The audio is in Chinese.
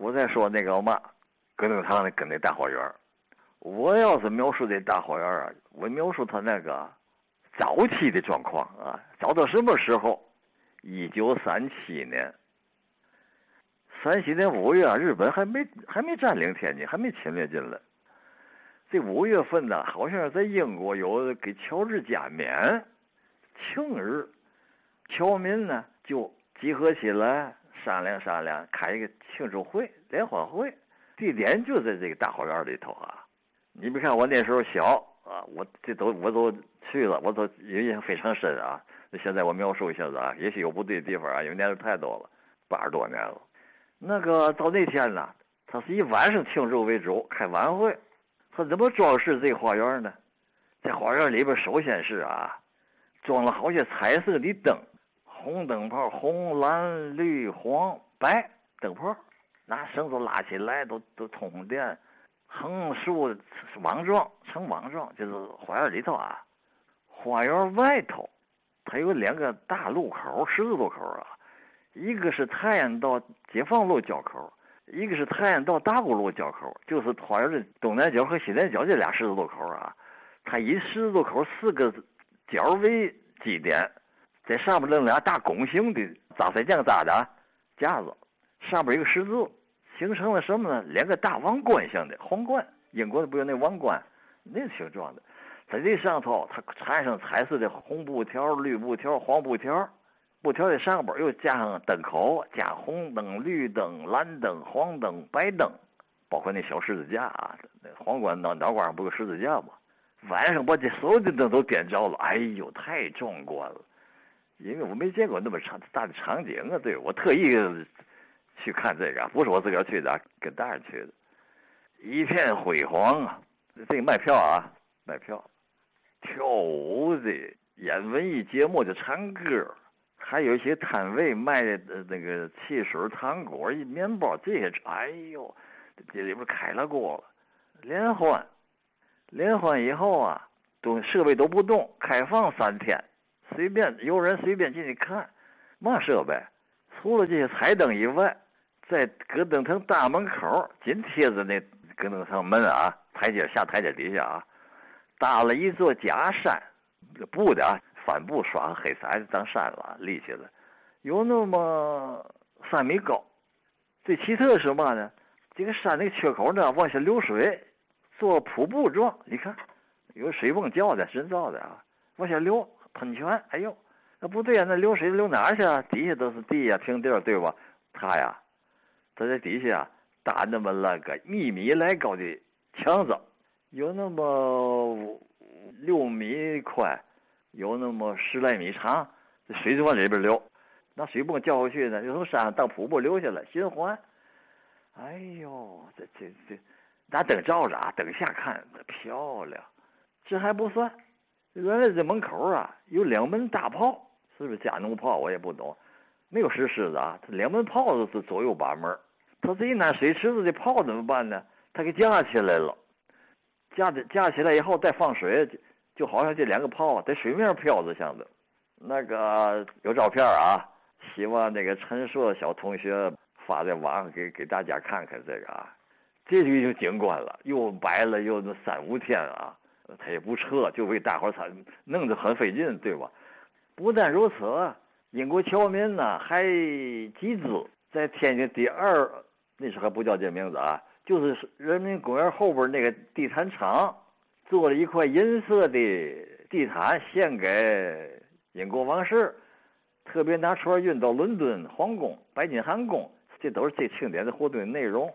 我再说那个嘛，搁那堂的跟那大花园我要是描述这大花园啊，我描述它那个早期的状况啊，早到什么时候？一九三七年，三七年五月，日本还没还没占领天津，还没侵略进来。这五月份呢，好像在英国有给乔治加冕庆日，侨民呢就集合起来商量商量，开一个庆祝会、联欢会，地点就在这个大花园里头啊。你别看我那时候小啊，我这都我都去了，我都印象非常深啊。那现在我描述一下子啊，也许有不对的地方啊，因为年头太多了，八十多年了。那个到那天呢，他是以晚上庆祝为主，开晚会。他怎么装饰这个花园呢？在花园里边，首先是啊，装了好些彩色的灯，红灯泡，红、蓝、绿、黄、白灯泡，拿绳子拉起来，都都通电。横竖网状，成网状，就是花园里头啊。花园外头，它有两个大路口，十字路口啊。一个是太原道解放路交口，一个是太原道大沽路交口，就是花园的东南角和西南角这俩十字路口啊。它以十字路口四个角为基点，在上面弄俩大拱形的扎水匠扎的架子，上边一个十字。形成了什么呢？两个大王冠像的皇冠，英国的不有那王冠，那形状的，在这上头，它缠上彩色的红布条、绿布条、黄布条，布条的上边又加上灯口，加红灯、绿灯、蓝灯、黄灯、白灯，包括那小十字架啊，那皇冠脑脑瓜上不有十字架吗？晚上把这所有的灯都点着了，哎呦，太壮观了！因为我没见过那么长大的场景啊，对我特意。去看这个，不是我自个儿去的，跟大人去的，一片辉煌啊！这个卖票啊，卖票，跳舞的，演文艺节目的，唱歌，还有一些摊位卖的那个汽水、糖果、面包这些。哎呦，这里边开了锅了，联欢，联欢以后啊，都设备都不动，开放三天，随便有人随便进去看，嘛设备，除了这些彩灯以外。在葛登城大门口紧贴着那葛登城门啊，台阶下台阶底下啊，搭了一座假山，布的啊，帆布刷黑色的当山了，立起来，有那么三米高。最奇特的是嘛呢？这个山那个缺口呢，往下流水，做瀑布状。你看，有水泵叫的，人造的啊，往下流喷泉。哎呦，那不对呀，那流水流哪儿去啊？底下都是地呀，平地儿对吧？它呀。他在底下打那么那个一米来高的墙子，有那么六米宽，有那么十来米长，这水就往里边流，那水泵浇下去呢，就从山上当瀑布流下来，循环。哎呦，这这这，拿灯照着啊，灯下看漂亮。这还不算，原来这门口啊有两门大炮，是不是加农炮？我也不懂，没有石狮子啊，这两门炮都是左右把门。他这一拿水池子的炮怎么办呢？他给架起来了，架的架起来以后再放水，就好像这两个炮在水面飘着像的。那个有照片啊，希望那个陈硕小同学发在网上给给大家看看这个啊，这就已经景观了，又白了又那三五天啊，他也不撤，就为大伙儿他弄得很费劲，对吧？不但如此，英国侨民呢还集资在天津第二。那时候还不叫这名字啊，就是人民公园后边那个地毯厂做了一块银色的地毯献给英国王室，特别拿出来运到伦敦皇宫、白金汉宫，这都是这庆典的活动内容。